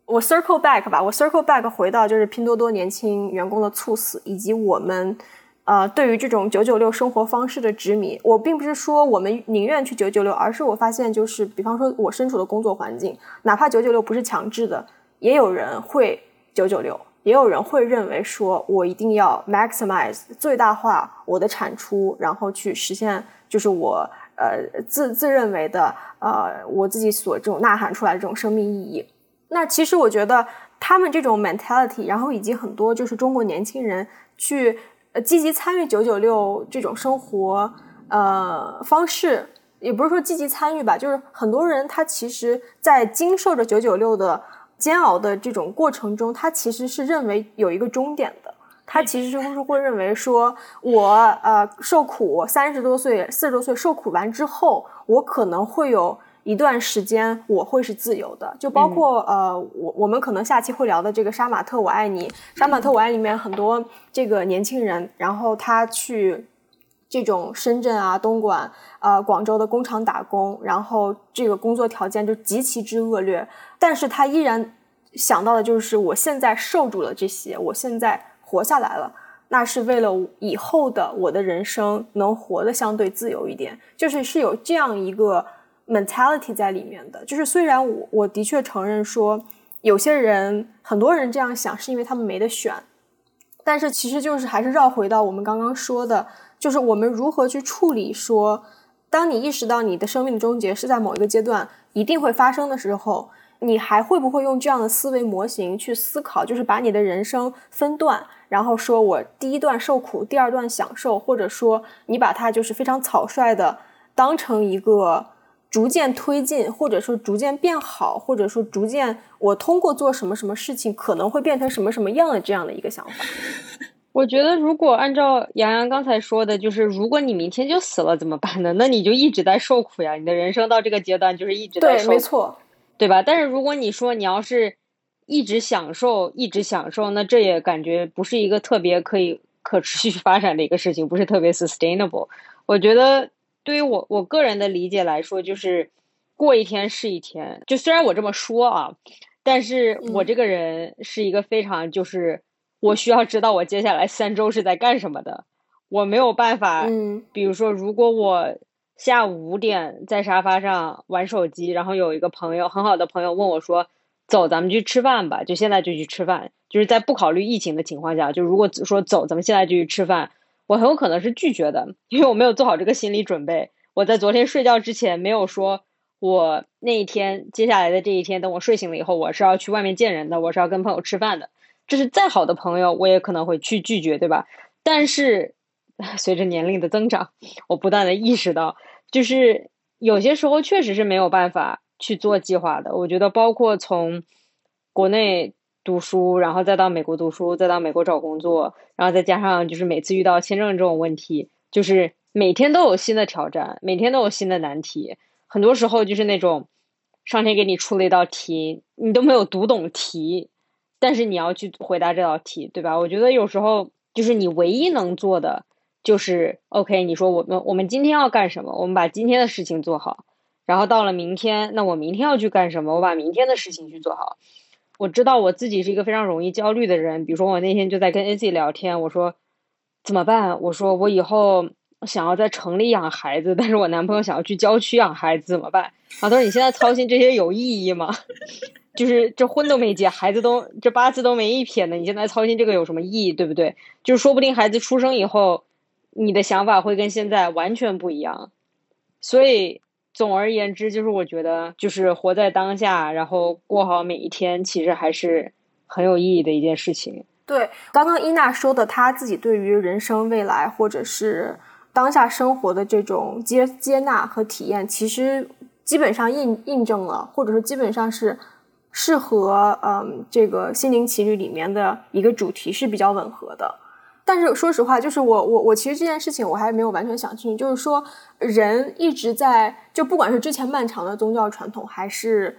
我 circle back 吧，我 circle back 回到就是拼多多年轻员工的猝死，以及我们呃对于这种九九六生活方式的执迷。我并不是说我们宁愿去九九六，而是我发现就是，比方说我身处的工作环境，哪怕九九六不是强制的，也有人会九九六。也有人会认为说，我一定要 maximize 最大化我的产出，然后去实现就是我呃自自认为的呃我自己所这种呐喊出来的这种生命意义。那其实我觉得他们这种 mentality，然后以及很多就是中国年轻人去呃积极参与九九六这种生活呃方式，也不是说积极参与吧，就是很多人他其实在经受着九九六的。煎熬的这种过程中，他其实是认为有一个终点的。他其实就是会认为说，我呃受苦三十多岁、四十多岁受苦完之后，我可能会有一段时间我会是自由的。就包括呃，我我们可能下期会聊的这个《杀马特我爱你》，《杀马特我爱》里面很多这个年轻人，然后他去这种深圳啊、东莞、呃广州的工厂打工，然后这个工作条件就极其之恶劣。但是他依然想到的就是我现在受住了这些，我现在活下来了，那是为了以后的我的人生能活得相对自由一点，就是是有这样一个 mentality 在里面的。就是虽然我我的确承认说，有些人很多人这样想是因为他们没得选，但是其实就是还是绕回到我们刚刚说的，就是我们如何去处理说，当你意识到你的生命的终结是在某一个阶段一定会发生的时候。你还会不会用这样的思维模型去思考？就是把你的人生分段，然后说我第一段受苦，第二段享受，或者说你把它就是非常草率的当成一个逐渐推进，或者说逐渐变好，或者说逐渐我通过做什么什么事情可能会变成什么什么样的这样的一个想法。我觉得如果按照杨洋刚才说的，就是如果你明天就死了怎么办呢？那你就一直在受苦呀，你的人生到这个阶段就是一直在受。对，没错。对吧？但是如果你说你要是一直享受，一直享受，那这也感觉不是一个特别可以可持续发展的一个事情，不是特别 sustainable。我觉得对于我我个人的理解来说，就是过一天是一天。就虽然我这么说啊，但是我这个人是一个非常就是我需要知道我接下来三周是在干什么的。我没有办法，嗯，比如说如果我。下午五点在沙发上玩手机，然后有一个朋友，很好的朋友问我说：“走，咱们去吃饭吧。”就现在就去吃饭，就是在不考虑疫情的情况下，就如果说走，咱们现在就去吃饭，我很有可能是拒绝的，因为我没有做好这个心理准备。我在昨天睡觉之前没有说，我那一天接下来的这一天，等我睡醒了以后，我是要去外面见人的，我是要跟朋友吃饭的。这是再好的朋友，我也可能会去拒绝，对吧？但是 随着年龄的增长，我不断的意识到。就是有些时候确实是没有办法去做计划的。我觉得，包括从国内读书，然后再到美国读书，再到美国找工作，然后再加上就是每次遇到签证这种问题，就是每天都有新的挑战，每天都有新的难题。很多时候就是那种上天给你出了一道题，你都没有读懂题，但是你要去回答这道题，对吧？我觉得有时候就是你唯一能做的就是 OK。你说我们我们今天要干什么？我们把今天的事情做好。然后到了明天，那我明天要去干什么？我把明天的事情去做好。我知道我自己是一个非常容易焦虑的人。比如说我那天就在跟 A Z 聊天，我说怎么办？我说我以后想要在城里养孩子，但是我男朋友想要去郊区养孩子，怎么办？啊，他说你现在操心这些有意义吗？就是这婚都没结，孩子都这八字都没一撇呢，你现在操心这个有什么意义？对不对？就是说不定孩子出生以后，你的想法会跟现在完全不一样。所以总而言之，就是我觉得，就是活在当下，然后过好每一天，其实还是很有意义的一件事情。对，刚刚伊娜说的，她自己对于人生未来或者是当下生活的这种接接纳和体验，其实基本上印印证了，或者说基本上是。是和嗯这个心灵奇旅里面的一个主题是比较吻合的，但是说实话，就是我我我其实这件事情我还没有完全想清楚，就是说人一直在就不管是之前漫长的宗教传统，还是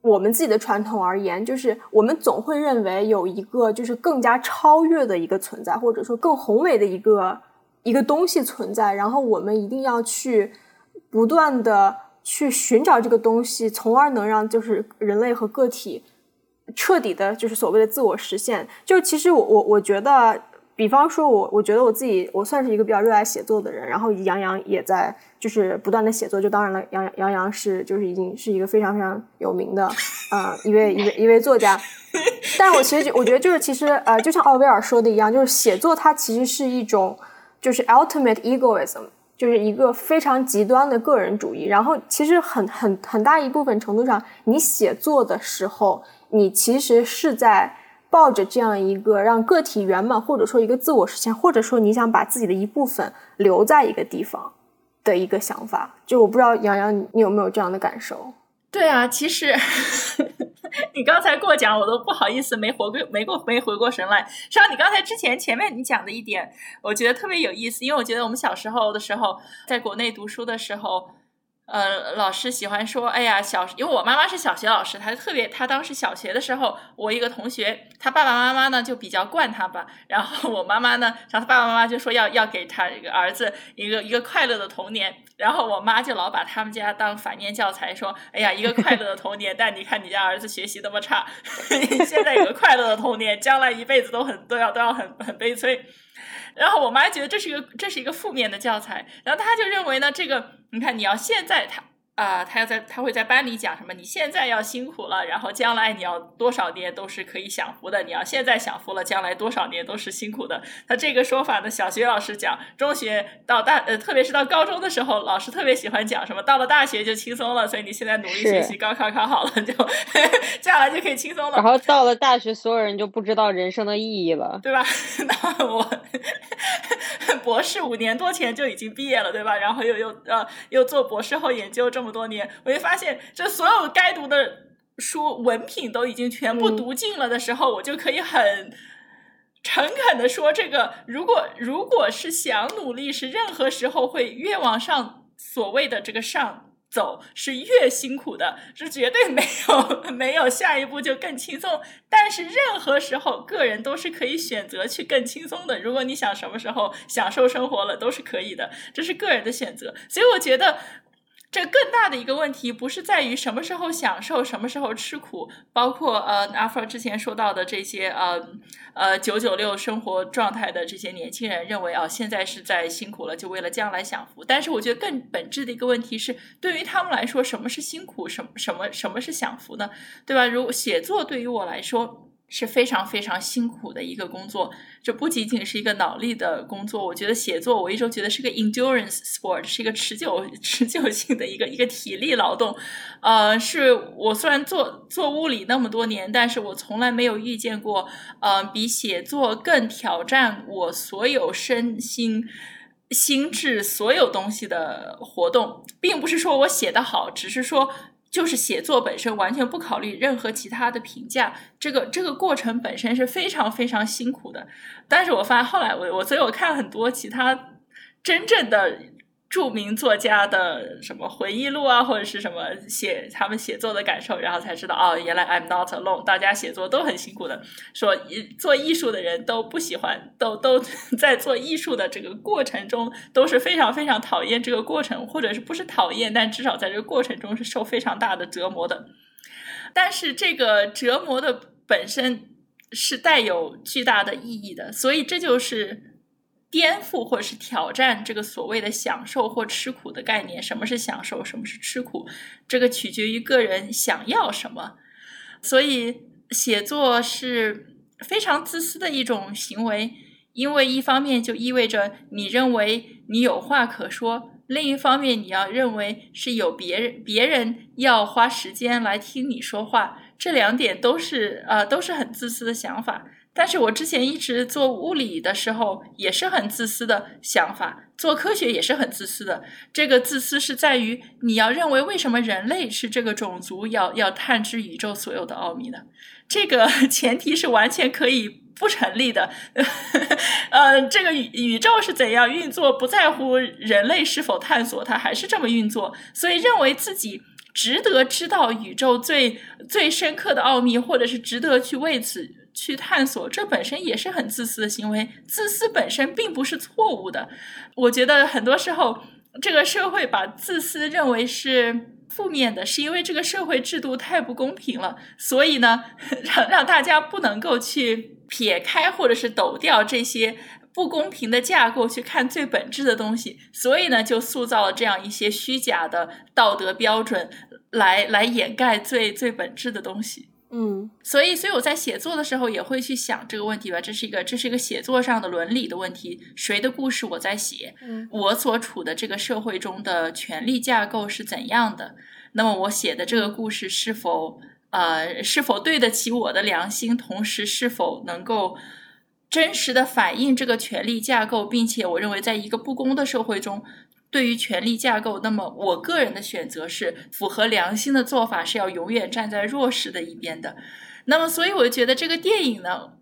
我们自己的传统而言，就是我们总会认为有一个就是更加超越的一个存在，或者说更宏伟的一个一个东西存在，然后我们一定要去不断的。去寻找这个东西，从而能让就是人类和个体彻底的，就是所谓的自我实现。就其实我我我觉得，比方说我我觉得我自己我算是一个比较热爱写作的人，然后杨洋也在就是不断的写作。就当然了，杨杨洋是就是已经是一个非常非常有名的呃一位一位一位作家。但是我其实我觉得就是其实呃就像奥威尔说的一样，就是写作它其实是一种就是 ultimate egoism。就是一个非常极端的个人主义，然后其实很很很大一部分程度上，你写作的时候，你其实是在抱着这样一个让个体圆满，或者说一个自我实现，或者说你想把自己的一部分留在一个地方的一个想法。就我不知道杨洋你有没有这样的感受？对啊，其实。你刚才过奖，我都不好意思，没活过，没过，没回过神来。实际上，你刚才之前前面你讲的一点，我觉得特别有意思，因为我觉得我们小时候的时候，在国内读书的时候。呃，老师喜欢说，哎呀，小，因为我妈妈是小学老师，她就特别，她当时小学的时候，我一个同学，他爸爸妈妈呢就比较惯他吧，然后我妈妈呢，然后他爸爸妈妈就说要要给他一个儿子一个一个快乐的童年，然后我妈就老把他们家当反面教材，说，哎呀，一个快乐的童年，但你看你家儿子学习那么差，现在有个快乐的童年，将来一辈子都很都要都要很很悲催。然后我妈觉得这是一个这是一个负面的教材，然后她就认为呢，这个你看你要现在她。啊，他要在，他会在班里讲什么？你现在要辛苦了，然后将来你要多少年都是可以享福的。你要现在享福了，将来多少年都是辛苦的。他这个说法呢，小学老师讲，中学到大，呃，特别是到高中的时候，老师特别喜欢讲什么？到了大学就轻松了，所以你现在努力学习，高考考好了，就将来就可以轻松了。然后到了大学，所有人就不知道人生的意义了，对吧？那我博士五年多前就已经毕业了，对吧？然后又又呃又做博士后研究这么。多年，我就发现，这所有该读的书文凭都已经全部读尽了的时候，我就可以很诚恳的说，这个如果如果是想努力，是任何时候会越往上，所谓的这个上走是越辛苦的，是绝对没有没有下一步就更轻松。但是任何时候，个人都是可以选择去更轻松的。如果你想什么时候享受生活了，都是可以的，这是个人的选择。所以我觉得。这更大的一个问题不是在于什么时候享受，什么时候吃苦，包括呃阿弗之前说到的这些呃呃九九六生活状态的这些年轻人认为啊现在是在辛苦了，就为了将来享福。但是我觉得更本质的一个问题是，对于他们来说，什么是辛苦，什么什么什么是享福呢？对吧？如写作对于我来说。是非常非常辛苦的一个工作，这不仅仅是一个脑力的工作。我觉得写作，我一直觉得是个 endurance sport，是一个持久持久性的一个一个体力劳动。呃，是我虽然做做物理那么多年，但是我从来没有遇见过，呃，比写作更挑战我所有身心心智所有东西的活动，并不是说我写的好，只是说。就是写作本身完全不考虑任何其他的评价，这个这个过程本身是非常非常辛苦的。但是我发现后来我我所以我看很多其他真正的著名作家的什么回忆录啊，或者是什么写他们写作的感受，然后才知道哦，原来 I'm not alone，大家写作都很辛苦的。说做艺术的人都不喜欢，都都 在做艺术的这个过程中都是非常非常讨厌这个过程，或者是不是讨厌，但至少在这个过程中是受非常大的折磨的。但是这个折磨的本身是带有巨大的意义的，所以这就是。颠覆或者是挑战这个所谓的享受或吃苦的概念。什么是享受？什么是吃苦？这个取决于个人想要什么。所以，写作是非常自私的一种行为，因为一方面就意味着你认为你有话可说，另一方面你要认为是有别人别人要花时间来听你说话。这两点都是呃都是很自私的想法。但是我之前一直做物理的时候，也是很自私的想法；做科学也是很自私的。这个自私是在于你要认为为什么人类是这个种族要要探知宇宙所有的奥秘呢？这个 前提是完全可以不成立的。呃，这个宇宇宙是怎样运作，不在乎人类是否探索，它还是这么运作。所以认为自己值得知道宇宙最最深刻的奥秘，或者是值得去为此。去探索，这本身也是很自私的行为。自私本身并不是错误的。我觉得很多时候，这个社会把自私认为是负面的，是因为这个社会制度太不公平了。所以呢，让让大家不能够去撇开或者是抖掉这些不公平的架构，去看最本质的东西。所以呢，就塑造了这样一些虚假的道德标准，来来掩盖最最本质的东西。嗯，所以，所以我在写作的时候也会去想这个问题吧。这是一个，这是一个写作上的伦理的问题。谁的故事我在写？嗯，我所处的这个社会中的权力架构是怎样的？那么，我写的这个故事是否呃是否对得起我的良心？同时，是否能够真实的反映这个权力架构？并且，我认为，在一个不公的社会中。对于权力架构，那么我个人的选择是符合良心的做法，是要永远站在弱势的一边的。那么，所以我觉得这个电影呢，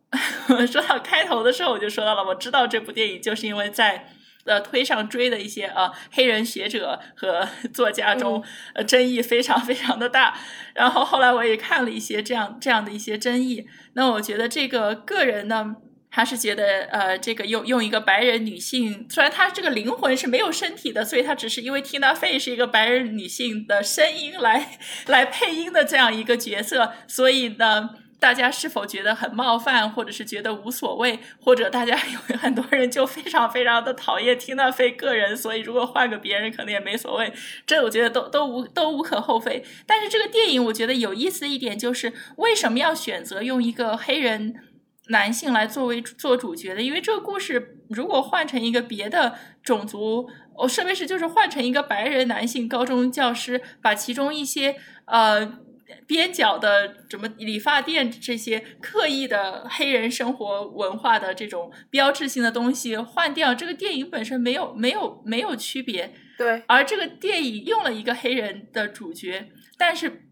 说到开头的时候我就说到了，我知道这部电影就是因为在呃推上追的一些呃黑人学者和 作家中，呃争议非常非常的大。然后后来我也看了一些这样这样的一些争议，那我觉得这个个人呢。他是觉得，呃，这个用用一个白人女性，虽然她这个灵魂是没有身体的，所以她只是因为 Tina Fey 是一个白人女性的声音来来配音的这样一个角色，所以呢，大家是否觉得很冒犯，或者是觉得无所谓，或者大家 有很多人就非常非常的讨厌听到费个人，所以如果换个别人可能也没所谓，这我觉得都都无都无可厚非。但是这个电影我觉得有意思一点就是，为什么要选择用一个黑人？男性来作为做主角的，因为这个故事如果换成一个别的种族，哦，设备是就是换成一个白人男性高中教师，把其中一些呃边角的什么理发店这些刻意的黑人生活文化的这种标志性的东西换掉，这个电影本身没有没有没有区别。对，而这个电影用了一个黑人的主角，但是。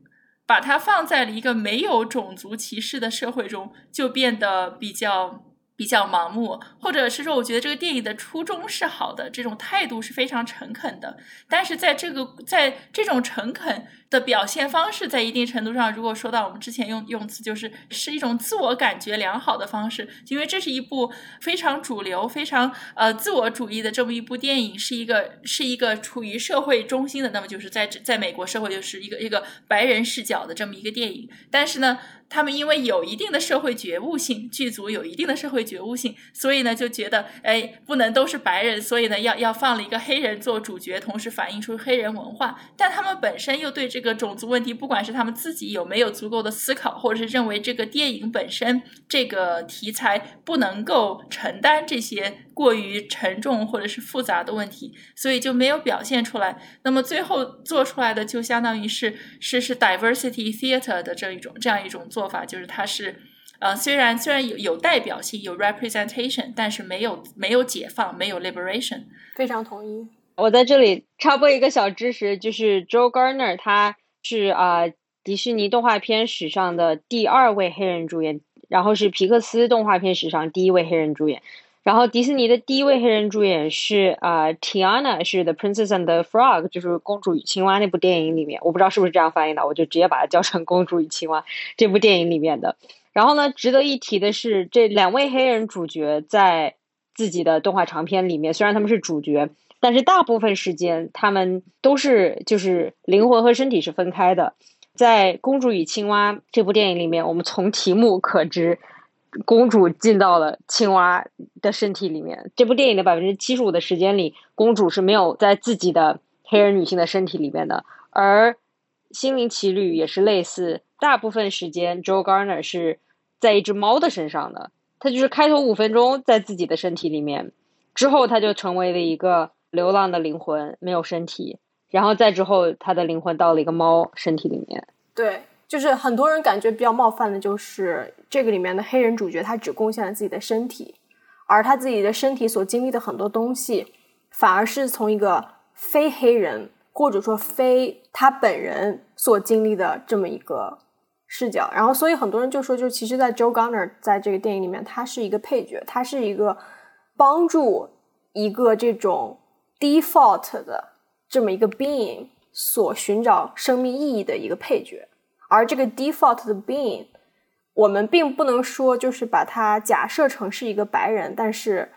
把它放在了一个没有种族歧视的社会中，就变得比较。比较盲目，或者是说，我觉得这个电影的初衷是好的，这种态度是非常诚恳的。但是在这个在这种诚恳的表现方式，在一定程度上，如果说到我们之前用用词，就是是一种自我感觉良好的方式，因为这是一部非常主流、非常呃自我主义的这么一部电影，是一个是一个处于社会中心的，那么就是在在美国社会就是一个一个白人视角的这么一个电影。但是呢。他们因为有一定的社会觉悟性，剧组有一定的社会觉悟性，所以呢就觉得，哎，不能都是白人，所以呢要要放了一个黑人做主角，同时反映出黑人文化。但他们本身又对这个种族问题，不管是他们自己有没有足够的思考，或者是认为这个电影本身这个题材不能够承担这些。过于沉重或者是复杂的问题，所以就没有表现出来。那么最后做出来的就相当于是是是 diversity theater 的这一种这样一种做法，就是它是呃虽然虽然有有代表性有 representation，但是没有没有解放没有 liberation。非常同意。我在这里插播一个小知识，就是 Joe Garner 他是啊迪士尼动画片史上的第二位黑人主演，然后是皮克斯动画片史上第一位黑人主演。然后迪士尼的第一位黑人主演是啊、呃、，Tiana 是《The Princess and the Frog》，就是《公主与青蛙》那部电影里面，我不知道是不是这样翻译的，我就直接把它叫成《公主与青蛙》这部电影里面的。然后呢，值得一提的是，这两位黑人主角在自己的动画长片里面，虽然他们是主角，但是大部分时间他们都是就是灵魂和身体是分开的。在《公主与青蛙》这部电影里面，我们从题目可知。公主进到了青蛙的身体里面。这部电影的百分之七十五的时间里，公主是没有在自己的黑人女性的身体里面的。而《心灵奇旅》也是类似，大部分时间 Joe Garner 是在一只猫的身上的。他就是开头五分钟在自己的身体里面，之后他就成为了一个流浪的灵魂，没有身体。然后再之后，他的灵魂到了一个猫身体里面。对。就是很多人感觉比较冒犯的，就是这个里面的黑人主角，他只贡献了自己的身体，而他自己的身体所经历的很多东西，反而是从一个非黑人或者说非他本人所经历的这么一个视角。然后，所以很多人就说，就其实，在 Joe Garner 在这个电影里面，他是一个配角，他是一个帮助一个这种 default 的这么一个 being 所寻找生命意义的一个配角。而这个 default 的 being，我们并不能说就是把它假设成是一个白人，但是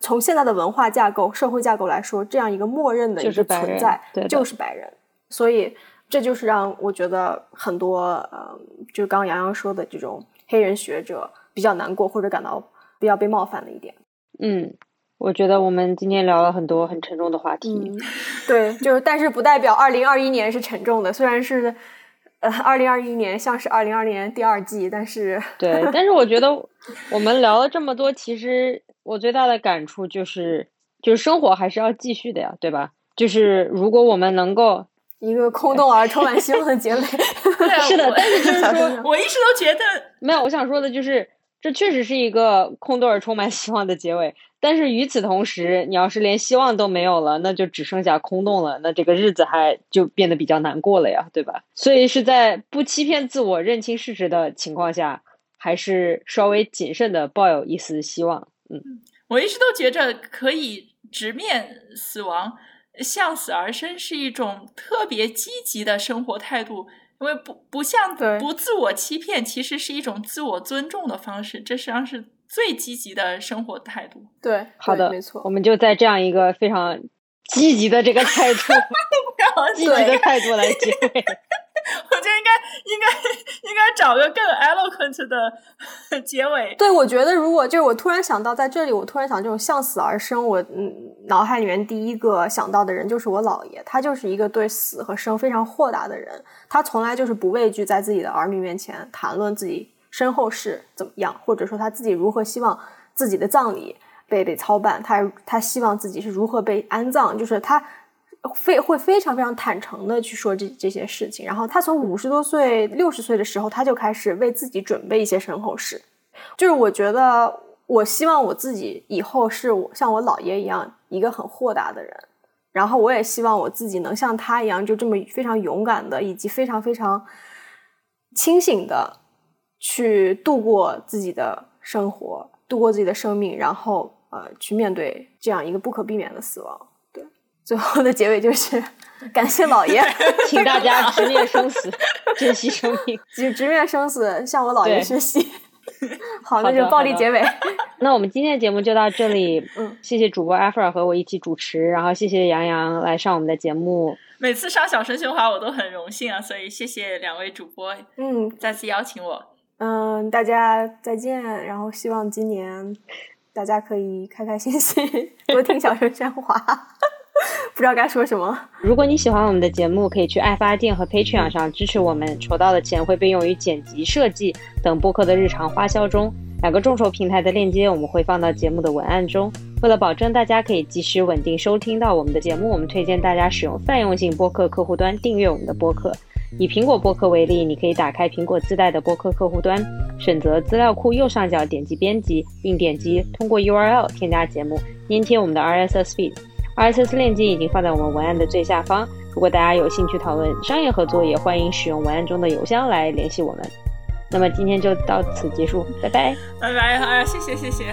从现在的文化架构、社会架构来说，这样一个默认的一个存在就是白人。所以这就是让我觉得很多呃，就刚刚洋洋说的这种黑人学者比较难过或者感到比较被冒犯的一点。嗯，我觉得我们今天聊了很多很沉重的话题。嗯、对，就是但是不代表二零二一年是沉重的，虽然是。呃，二零二一年像是二零二零年第二季，但是 对，但是我觉得我们聊了这么多，其实我最大的感触就是，就是生活还是要继续的呀，对吧？就是如果我们能够一个空洞而充满希望的结尾，是的，但是就是说，我一直都觉得没有，我想说的就是，这确实是一个空洞而充满希望的结尾。但是与此同时，你要是连希望都没有了，那就只剩下空洞了，那这个日子还就变得比较难过了呀，对吧？所以是在不欺骗自我、认清事实的情况下，还是稍微谨慎的抱有一丝希望。嗯，我一直都觉着可以直面死亡，向死而生是一种特别积极的生活态度，因为不不像不自我欺骗，其实是一种自我尊重的方式，这实际上是。最积极的生活态度，对，好的，没错，我们就在这样一个非常积极的这个态度，积极的态度来结尾。我觉得应该应该应该找个更 eloquent 的结尾。对，我觉得如果就是我突然想到在这里，我突然想这种向死而生，我嗯脑海里面第一个想到的人就是我姥爷，他就是一个对死和生非常豁达的人，他从来就是不畏惧在自己的儿女面前谈论自己。身后事怎么样，或者说他自己如何希望自己的葬礼被被操办，他他希望自己是如何被安葬，就是他非会非常非常坦诚的去说这这些事情。然后他从五十多岁、六十岁的时候，他就开始为自己准备一些身后事。就是我觉得，我希望我自己以后是我像我姥爷一样一个很豁达的人，然后我也希望我自己能像他一样，就这么非常勇敢的，以及非常非常清醒的。去度过自己的生活，度过自己的生命，然后呃，去面对这样一个不可避免的死亡。对，最后的结尾就是感谢老爷，请大家直面生死，珍惜生命，直直面生死，向我姥爷学习。好，那就暴力结尾。那我们今天的节目就到这里。嗯，谢谢主播艾弗尔和我一起主持，然后谢谢杨洋来上我们的节目。每次上小声喧哗我都很荣幸啊，所以谢谢两位主播，嗯，再次邀请我。嗯，大家再见。然后希望今年大家可以开开心心，多听小声喧哗。不知道该说什么。如果你喜欢我们的节目，可以去爱发电和 Patreon 上支持我们，筹到的钱会被用于剪辑、设计等播客的日常花销中。两个众筹平台的链接我们会放到节目的文案中。为了保证大家可以及时稳定收听到我们的节目，我们推荐大家使用泛用性播客客户端订阅我们的播客。以苹果播客为例，你可以打开苹果自带的播客客户端，选择资料库右上角点击编辑，并点击通过 URL 添加节目，粘贴我们的 RSS feed。RSS 链接已经放在我们文案的最下方。如果大家有兴趣讨论商业合作，也欢迎使用文案中的邮箱来联系我们。那么今天就到此结束，拜拜，拜拜，哎呀，谢谢谢谢。